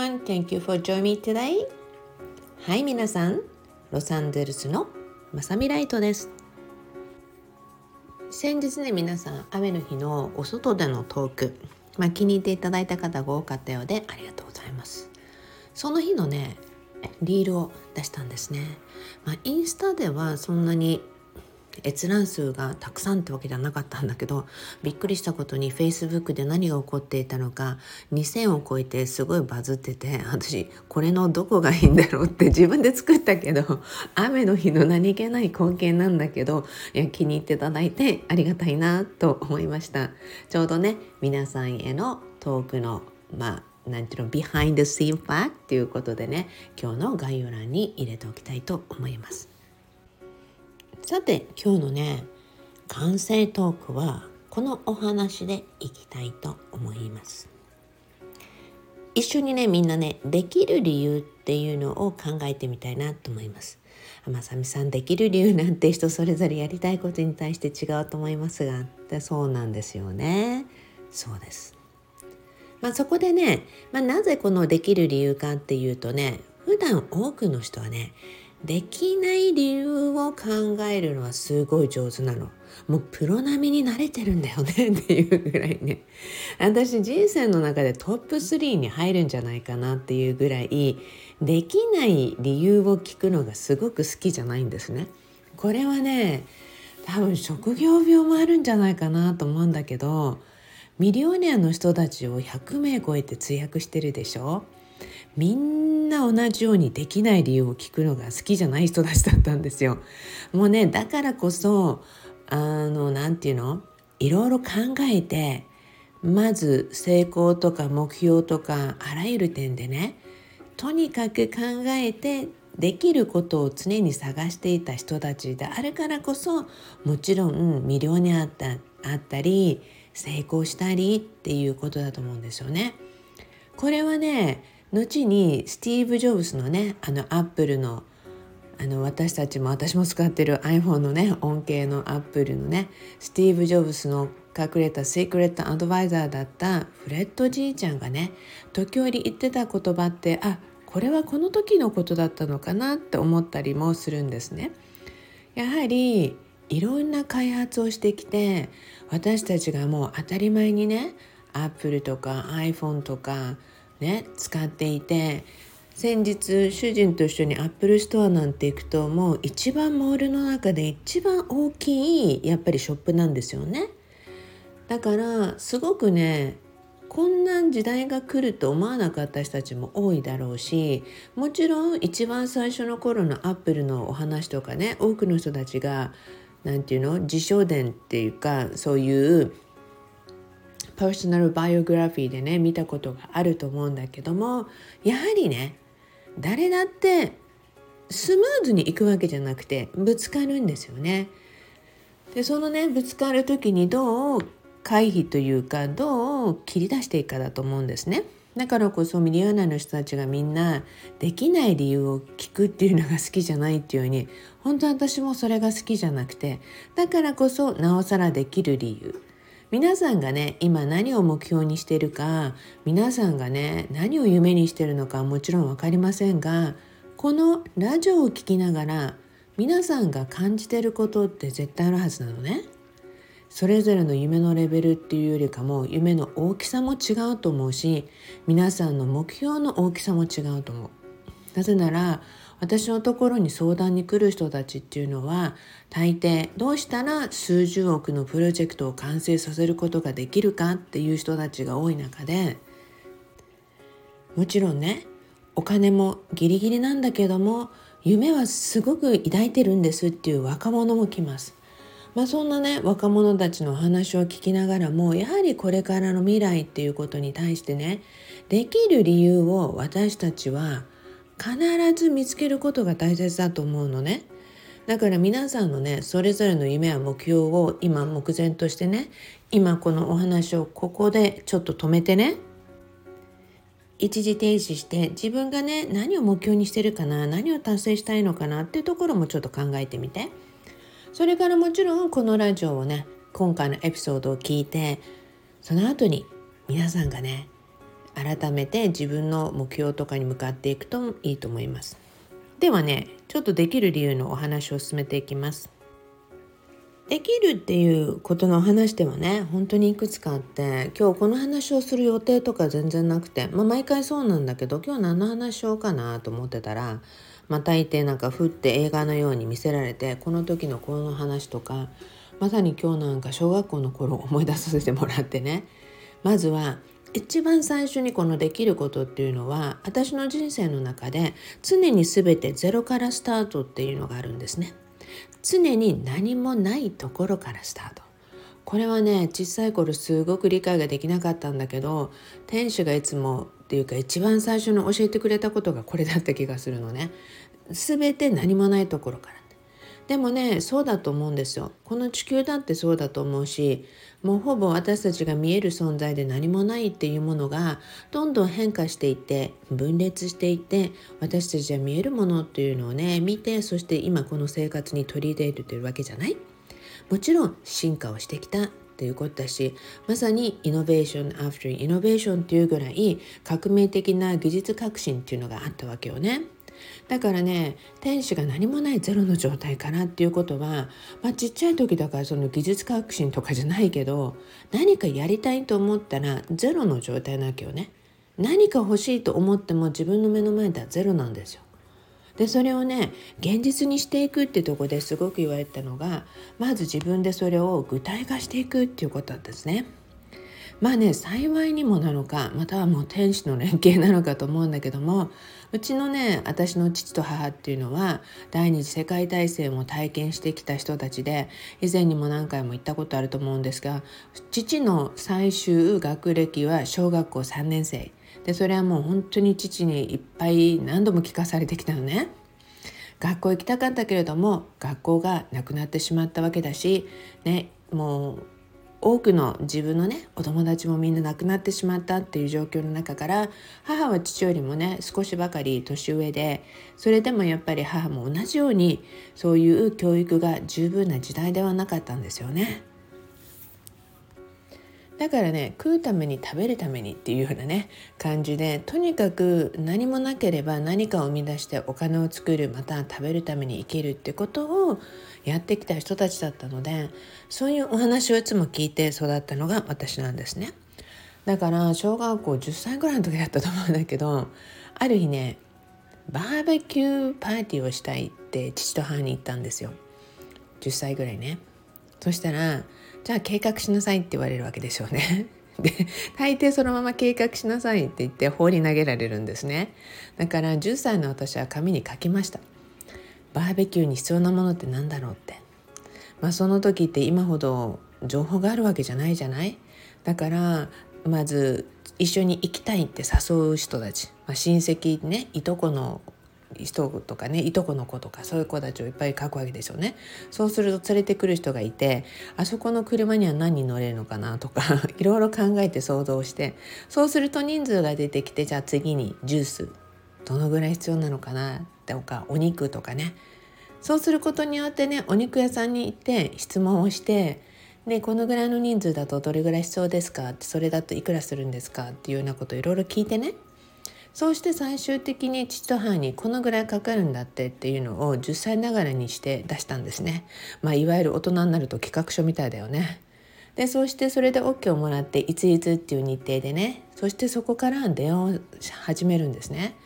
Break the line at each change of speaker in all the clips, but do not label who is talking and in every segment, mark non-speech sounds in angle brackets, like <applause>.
everyone. Thank you for joining me today. はい皆さん、ロサンゼルスのまさみライトです。先日ね皆さん雨の日のお外でのトーク、まあ、気に入っていただいた方が多かったようでありがとうございます。その日のねリールを出したんですね。まあ、インスタではそんなに閲覧数がたくさんってわけじゃなかったんだけどびっくりしたことに Facebook で何が起こっていたのか2,000を超えてすごいバズってて私これのどこがいいんだろうって自分で作ったけど雨の日の何気ない光景なんだけどいや気に入っていただいてありがたいなと思いましたちょうどね皆さんへのトークのまあなんていうのビハインドシーンファクっていうことでね今日の概要欄に入れておきたいと思います。さて今日のね完成トークはこのお話でいきたいと思います。一緒にねみんなねできる理由っていうのを考えてみたいなと思います。まさみさんできる理由なんて人それぞれやりたいことに対して違うと思いますが。そうなんですよね。そうです。まあ、そこでね、まあ、なぜこのできる理由かっていうとね普段多くの人はねできない理由を考えるのはすごい上手なの。もうプロ並みに慣れてるんだよね <laughs> っていうぐらいね。私人生の中でトップ3に入るんじゃないかなっていうぐらいできない理由を聞くのがすごく好きじゃないんですね。これはね多分職業病もあるんじゃないかなと思うんだけどミリオネアの人たちを100名超えて通訳してるでしょみんな同じようにできない理由を聞くのが好きじゃない人たちだったんですよ。もうねだからこそあの何て言うの？いろいろ考えてまず成功とか目標とかあらゆる点でねとにかく考えてできることを常に探していた人たちであるからこそもちろん魅了にあったあったり成功したりっていうことだと思うんですよね。これはね後にスティーブ・ジョブズのねあのアップルのあの私たちも私も使ってる iPhone のね恩恵のアップルのねスティーブ・ジョブズの隠れたシークレットアドバイザーだったフレッドじいちゃんがね時折言ってた言葉ってあこれはこの時のことだったのかなって思ったりもするんですね。やはりいろんな開発をしてきて私たちがもう当たり前にねアップルとか iPhone とかね使っていて先日主人と一緒にアップルストアなんて行くともう一番モールの中で一番大きいやっぱりショップなんですよね。だからすごくねこんな時代が来ると思わなかった人たちも多いだろうしもちろん一番最初の頃のアップルのお話とかね多くの人たちが何て言うの自叙伝っていうかそういうパーソナルバイオグラフィーでね見たことがあると思うんだけどもやはりね誰だってスムーズにいくわけじゃなくてぶつかるんですよね。でそのねぶつかる時にどう回避というかどう切り出していくかだと思うんですね。だからこそミリオナの人たちがみんなできない理由を聞くっていうのが好きじゃないっていうように本当私もそれが好きじゃなくてだからこそなおさらできる理由皆さんがね今何を目標にしているか皆さんがね何を夢にしているのかもちろん分かりませんがこのラジオを聴きながら皆さんが感じてることって絶対あるはずなのね。それぞれの夢のレベルっていうよりかも夢の大きさも違うと思うし皆さんの目標の大きさも違うと思う。なぜなら私のところに相談に来る人たちっていうのは大抵どうしたら数十億のプロジェクトを完成させることができるかっていう人たちが多い中でもちろんねお金もギリギリなんだけども夢はすごく抱いてるんですっていう若者も来ます。まあ、そんなね若者たちの話を聞きながらもやはりこれからの未来っていうことに対してねできる理由を私たちは必ず見つけることが大切だと思うのね。だから皆さんのねそれぞれの夢や目標を今目前としてね今このお話をここでちょっと止めてね一時停止して自分がね何を目標にしてるかな何を達成したいのかなっていうところもちょっと考えてみてそれからもちろんこのラジオをね今回のエピソードを聞いてその後に皆さんがね改めて自分の目標とかに向かっていくといいと思います。ではねちょっとできる理由のお話を進めていきます。できるっていうことの話ではね本当にいくつかあって今日この話をする予定とか全然なくて、まあ、毎回そうなんだけど今日何の話しようかなと思ってたらまたいてなんかふって映画のように見せられてこの時のこの話とかまさに今日なんか小学校の頃思い出させてもらってね。まずは一番最初にこのできることっていうのは私の人生の中で常に全てゼロからスタートっていうのがあるんですね。常に何もないところからスタート。これはね小さい頃すごく理解ができなかったんだけど店主がいつもっていうか一番最初に教えてくれたことがこれだった気がするのね。全て何もないところから。でもねそうだと思うんですよ。この地球だってそうだと思うしもうほぼ私たちが見える存在で何もないっていうものがどんどん変化していって分裂していって私たちは見えるものっていうのをね見てそして今この生活に取り入れてるわけじゃない？もちろん進化をしてきたということだしまさにイノベーションアフターイノベーションっていうぐらい革命的な技術革新っていうのがあったわけよね。だからね天使が何もないゼロの状態からっていうことは、まあ、ちっちゃい時だからその技術革新とかじゃないけど何かやりたいと思ったらゼロの状態なわけよね。何か欲しいと思っても自分の目の前ではゼロなんですよ。でそれをね現実にしていくってとこですごく言われたのがまず自分でそれを具体化していくっていうことなんですね。まあね幸いにもなのかまたはもう天使の連携なのかと思うんだけどもうちのね私の父と母っていうのは第二次世界大戦を体験してきた人たちで以前にも何回も言ったことあると思うんですが父の最終学歴は小学校3年生でそれはもう本当に父にいっぱい何度も聞かされてきたのね。学校行きたかったけれども学校がなくなってしまったわけだし、ね、もう多くの自分のねお友達もみんな亡くなってしまったっていう状況の中から母は父よりもね少しばかり年上でそれでもやっぱり母も同じようにそういう教育が十分な時代ではなかったんですよね。だからね食うために食べるためにっていうようなね感じでとにかく何もなければ何かを生み出してお金を作るまた食べるために生きるってことをやってきた人たちだったのでそういうお話をいつも聞いて育ったのが私なんですね。だから小学校10歳ぐらいの時だったと思うんだけどある日ねバーベキューパーティーをしたいって父と母に言ったんですよ。10歳ぐらいね。そしたらじゃあ計画しなさいって言われるわけでしょうね。<laughs> で大抵そのまま計画しなさいって言って放り投げられるんですね。だから10歳の私は紙に書きました。バーベキューに必要なものって何だろうって。まあその時って今ほど情報があるわけじゃないじゃない？だからまず一緒に行きたいって誘う人たち、まあ、親戚ねいとこの人とかねいとこの子とかそういう子たちをいっぱい書くわけでしょうね。そうすると連れてくる人がいてあそこの車には何人乗れるのかなとか <laughs> いろいろ考えて想像して。そうすると人数が出てきてじゃあ次にジュースどのぐらい必要なのかなとかお肉とかねそうすることによってねお肉屋さんに行って質問をしてでこのぐらいの人数だとどれぐらい必要ですかってそれだといくらするんですかっていうようなことをいろいろ聞いてねそうして最終的に父と母にこのぐらいかかるんだってっていうのを10歳ながらにして出したんですね。まあ、いわゆる大人になると企画書みたいだよね。でそうしてそれで OK をもらっていついつっていう日程でねそしてそこから電話を始めるんですね。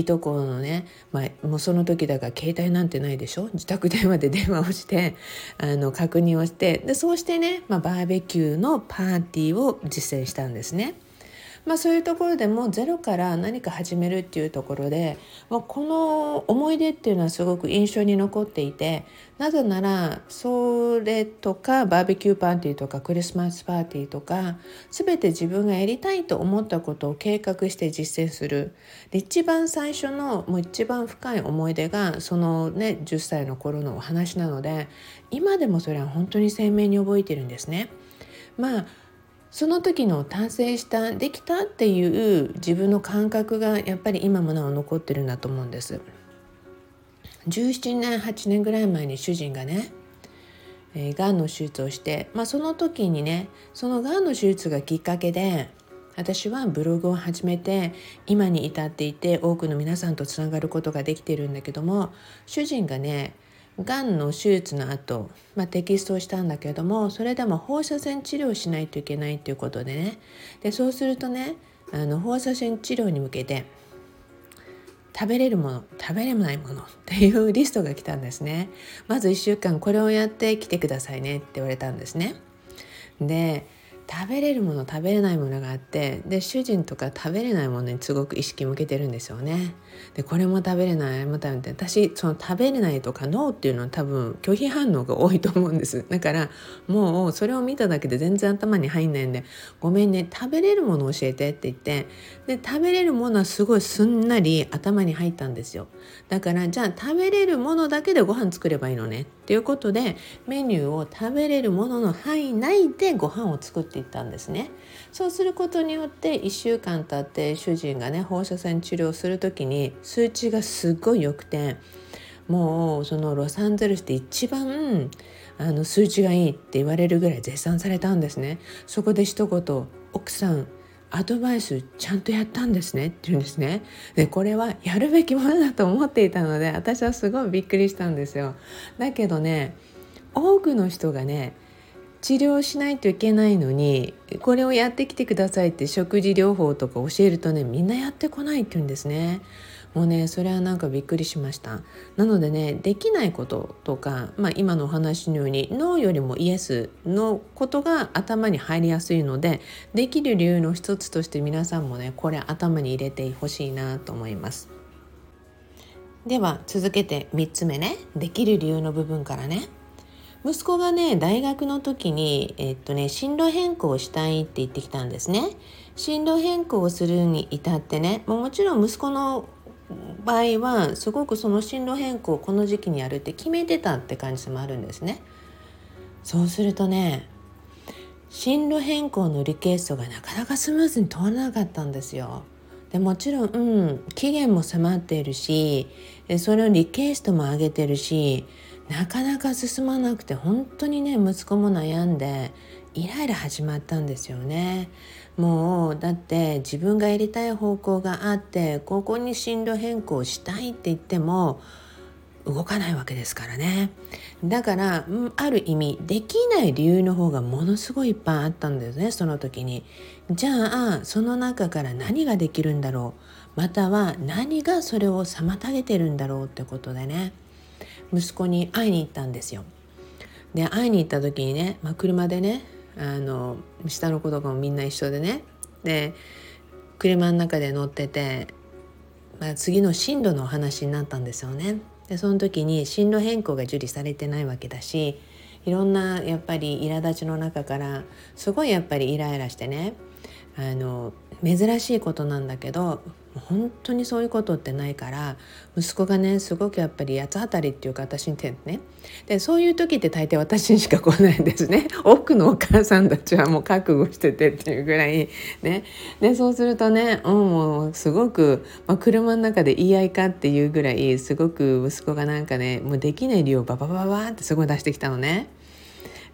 いとこのね、まあ、もうその時だから携帯なんてないでしょ？自宅電話で電話をして <laughs> あの確認をしてでそうしてね、まあ、バーベキューのパーティーを実践したんですね。まあ、そういうところでもゼロから何か始めるっていうところで、まあ、この思い出っていうのはすごく印象に残っていてなぜならそれとかバーベキューパーティーとかクリスマスパーティーとか全て自分がやりたいと思ったことを計画して実践する一番最初のもう一番深い思い出がそのね10歳の頃のお話なので今でもそれは本当に鮮明に覚えてるんですね。まあその時の達成したできたっていう自分の感覚がやっぱり今もなお残ってるんだと思うんです。17年8年ぐらい前に主人がねえー、がんの手術をして、まあ、その時にねそのがんの手術がきっかけで私はブログを始めて今に至っていて多くの皆さんとつながることができてるんだけども主人がねがんの手術の後、まあ、テキストをしたんだけれどもそれでも放射線治療しないといけないということでね。でそうするとねあの放射線治療に向けて食べれるもの食べれないもの <laughs> っていうリストが来たんですね。まず1週間これをやってきてくださいねって言われたんですね。で食べれるもの食べれないものがあってで主人とか食べれないものにすごく意識向けてるんですよね。でこれも食べれないあれも食べれない私その食べれないとかノーっていうのは多分拒否反応が多いと思うんです。<laughs> だからもうそれを見ただけで全然頭に入んないんで「ごめんね食べれるもの教えて」って言ってで食べれるものはすごいすんなり頭に入ったんですよ。だからじゃあ食べれるものだけでご飯作ればいいのねっていうことでメニューを食べれるものの範囲内でご飯を作っていったんですね。そうすることによって1週間経って主人がね放射線治療する時に数値がすっごい良くてもうそのロサンゼルスで一番あの数値がいいって言われるぐらい絶賛されたんですね。そこで一言奥さんアドバイスちゃんとやったんですねって言うんですね。でこれはやるべきものだと思っていたので私はすごいびっくりしたんですよ。だけどね多くの人がね治療しないといけないのにこれをやってきてくださいって食事療法とか教えるとねみんなやってこないって言うんですね。もうねそれはなんかびっくりしました。なのでねできないこととか、まあ、今のお話のようにノーよりもイエスのことが頭に入りやすいのでできる理由の一つとして皆さんもねこれ頭に入れてほしいなと思います。では続けて3つ目ね。できる理由の部分からね。息子がね大学の時に、えっとね、進路変更をしたいって言ってきたんですね進路変更をするに至ってねもちろん息子の場合はすごくその進路変更をこの時期にやるって決めてたって感じもあるんですね。そうするとね進路変更のリクエストがなかなかスムーズに通らなかったんですよ。でもちろん、うん、期限も迫っているしそれをリクエストも上げてるしなかなか進まなくて本当にね息子も悩んでイライラ始まったんですよね。もうだって自分がやりたい方向があってここに進路変更したいって言っても動かないわけですからね。だからある意味できない理由の方がものすごいいっぱいあったんですねその時に。じゃあその中から何ができるんだろう。または何がそれを妨げてるんだろうってことでね。息子に会いに行ったんですよ。で会いに行った時にね、まあ、車でねあの下の子とかもみんな一緒でね。で車の中で乗ってて、まあ、次の進路のお話になったんですよね。でその時に進路変更が受理されてないわけだしいろんなやっぱり苛立ちの中からすごいやっぱりイライラしてね。あの珍しいことなんだけど本当にそういうことってないから息子がねすごくやっぱり八つ当たりっていうか私にてね。でそういう時って大抵私にしか来ないんですね。<laughs> 多くのお母さんたちはもう覚悟しててっていうぐらいね。でそうするとね、う、もうすごく、まあ、車の中で言い合いかっていうぐらいすごく息子がなんかねもうできない理由をババババってすごい出してきたのね。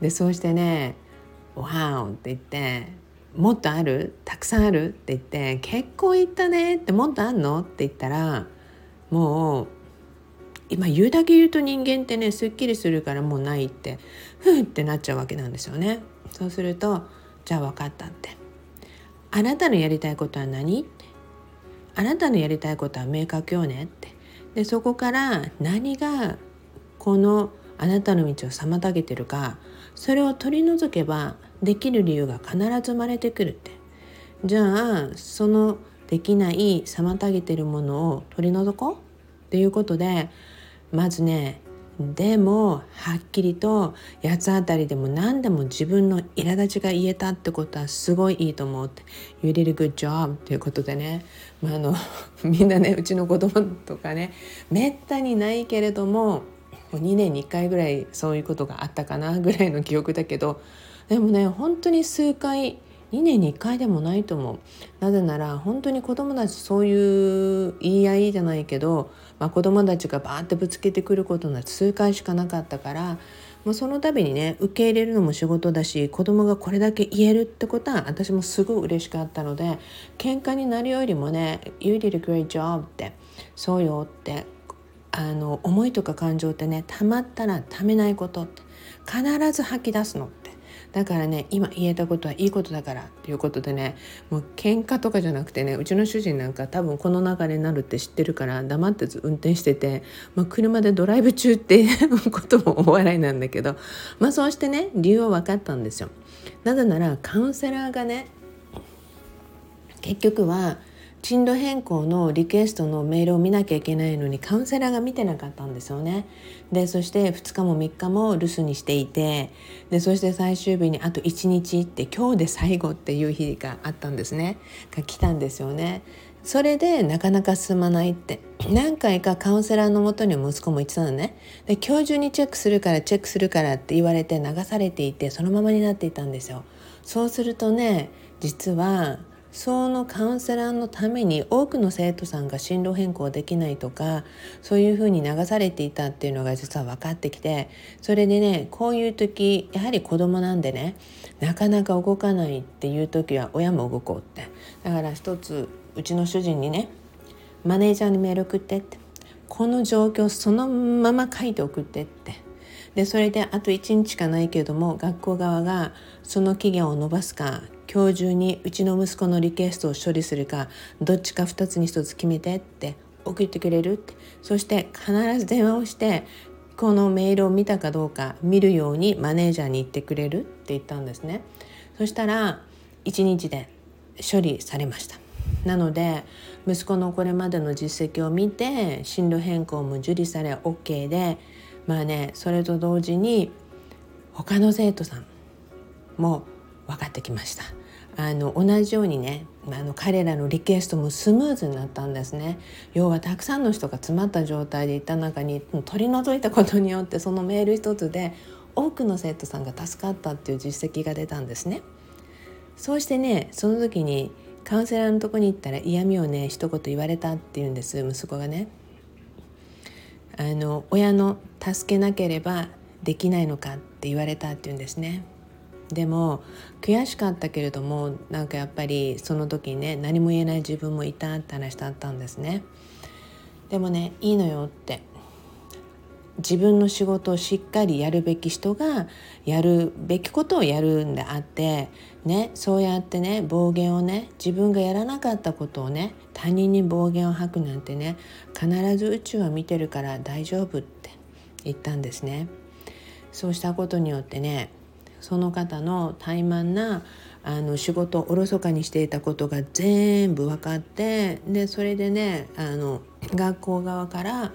でそうしてね「ワーン」って言ってもっとある？たくさんある？って言って結構言ったねってもっとあんの？って言ったらもう今言うだけ言うと人間ってねすっきりするからもうないってふーってなっちゃうわけなんですよね。そうするとじゃあ分かったってあなたのやりたいことは何？あなたのやりたいことは明確よねって。でそこから何がこのあなたの道を妨げてるかそれを取り除けばできる理由が必ず生まれてくるって。じゃあそのできない妨げてるものを取り除こう。っていうことでまずねでもはっきりと八つ当たりでも何でも自分の苛立ちが言えたってことはすごいいいと思うって「You did a good job」っていうことでね、まあ、あの <laughs> みんなねうちの子供とかねめったにないけれども2年に1回ぐらいそういうことがあったかなぐらいの記憶だけどでもね本当に数回2年に1回でもないと思う。なぜなら本当に子供たちそういう言い合いじゃないけど、まあ、子供たちがバーってぶつけてくることが数回しかなかったからもうその度にね受け入れるのも仕事だし子供がこれだけ言えるってことは私もすごい嬉しかったので喧嘩になるよりもね「You did a great job」って「そうよ」ってあの思いとか感情ってねたまったらためないことって必ず吐き出すの。だからね今言えたことはいいことだからということでねもう喧嘩とかじゃなくてねうちの主人なんか多分この流れになるって知ってるから黙ってず運転してて、まあ、車でドライブ中っていう <laughs> こともお笑いなんだけど、まあ、そうしてね理由は分かったんですよ。なぜならカウンセラーがね結局は進路変更のリクエストのメールを見なきゃいけないのにカウンセラーが見てなかったんですよね。でそして2日も3日も留守にしていてでそして最終日にあと1日って今日で最後っていう日があったんですねが来たんですよね。それでなかなか進まないって何回かカウンセラーのもとに息子も言ってたのねで今日中にチェックするからチェックするからって言われて流されていてそのままになっていたんですよそうするとね実はそのカウンセラーのために多くの生徒さんが進路変更できないとかそういうふうに流されていたっていうのが実は分かってきてそれでねこういう時やはり子供なんでねなかなか動かないっていう時は親も動こうって。だから一つうちの主人にねマネージャーにメール送ってって。この状況そのまま書いて送ってって。でそれであと1日しかないけれども学校側がその期限を延ばすか今日中にうちの息子のリクエストを処理するかどっちか2つに1つ決めてって送ってくれるって。そして必ず電話をしてこのメールを見たかどうか見るようにマネージャーに言ってくれるって言ったんですね。そしたら1日で処理されました。なので息子のこれまでの実績を見て進路変更も受理され OK でまあねそれと同時に他の生徒さんも分かってきました。あの同じようにねあの彼らのリクエストもスムーズになったんですね。要はたくさんの人が詰まった状態でいた中に取り除いたことによってそのメール一つで多くの生徒さんが助かったっていう実績が出たんですね。そうしてねその時にカウンセラーのとこに行ったら嫌味をね一言言われたっていうんです息子がね。あの親の助けなければできないのかって言われたっていうんですね。でも悔しかったけれどもなんかやっぱりその時ね何も言えない自分もいたって話だったんですね。でもねいいのよって。自分の仕事をしっかりやるべき人がやるべきことをやるんであってねそうやってね暴言をね自分がやらなかったことをね他人に暴言を吐くなんてね必ず宇宙は見てるから大丈夫って言ったんですね。そうしたことによってねその方の怠慢なあの仕事をおろそかにしていたことが全部分かってでそれでねあの学校側から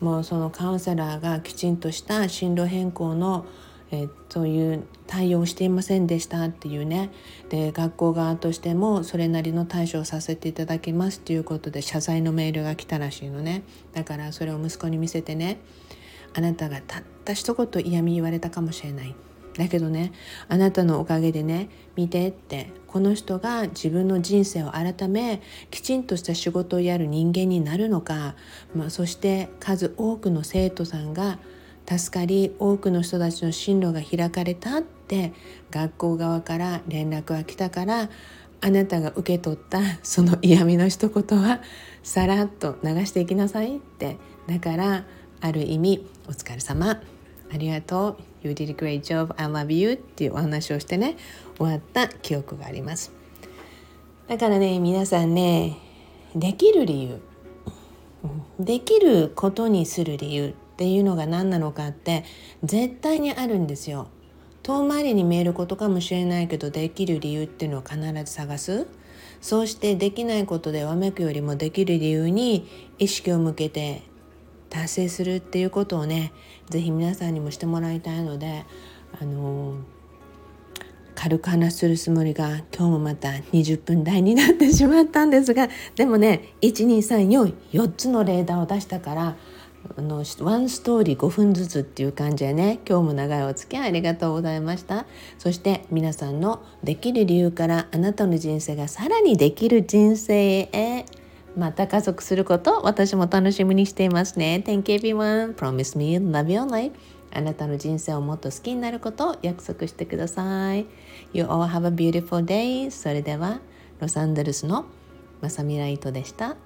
もうそのカウンセラーがきちんとした進路変更のえそういう対応をしていませんでしたっていうね。で学校側としてもそれなりの対処をさせていただきますっていうことで謝罪のメールが来たらしいのね。だからそれを息子に見せてねあなたがたった一言嫌味言われたかもしれない。だけどねあなたのおかげでね見てってこの人が自分の人生を改めきちんとした仕事をやる人間になるのか、まあ、そして数多くの生徒さんが助かり多くの人たちの進路が開かれたって学校側から連絡が来たからあなたが受け取ったその嫌味の一言はさらっと流していきなさいって。だからある意味お疲れ様。ありがとう。You did a great job. I love you. っていうお話をしてね終わった記憶があります。だからね皆さんねできる理由。できることにする理由。っていうのが何なのかって絶対にあるんですよ。遠回りに見えることかもしれないけどできる理由っていうのを必ず探す。そうしてできないことでわめくよりもできる理由に意識を向けて達成するっていうことをね是非皆さんにもしてもらいたいのであの、軽く話するつもりが今日もまた20分台になってしまったんですがでもね12344つのレーダーを出したからあのワンストーリー5分ずつっていう感じでね今日も長いお付き合いありがとうございました。そして皆さんのできる理由からあなたの人生がさらにできる人生へまた加速すること私も楽しみにしていますね。Thank you everyone. Promise me love your life. あなたの人生をもっと好きになることを約束してください You all have a beautiful day それではロサンゼルスのまさみライトでした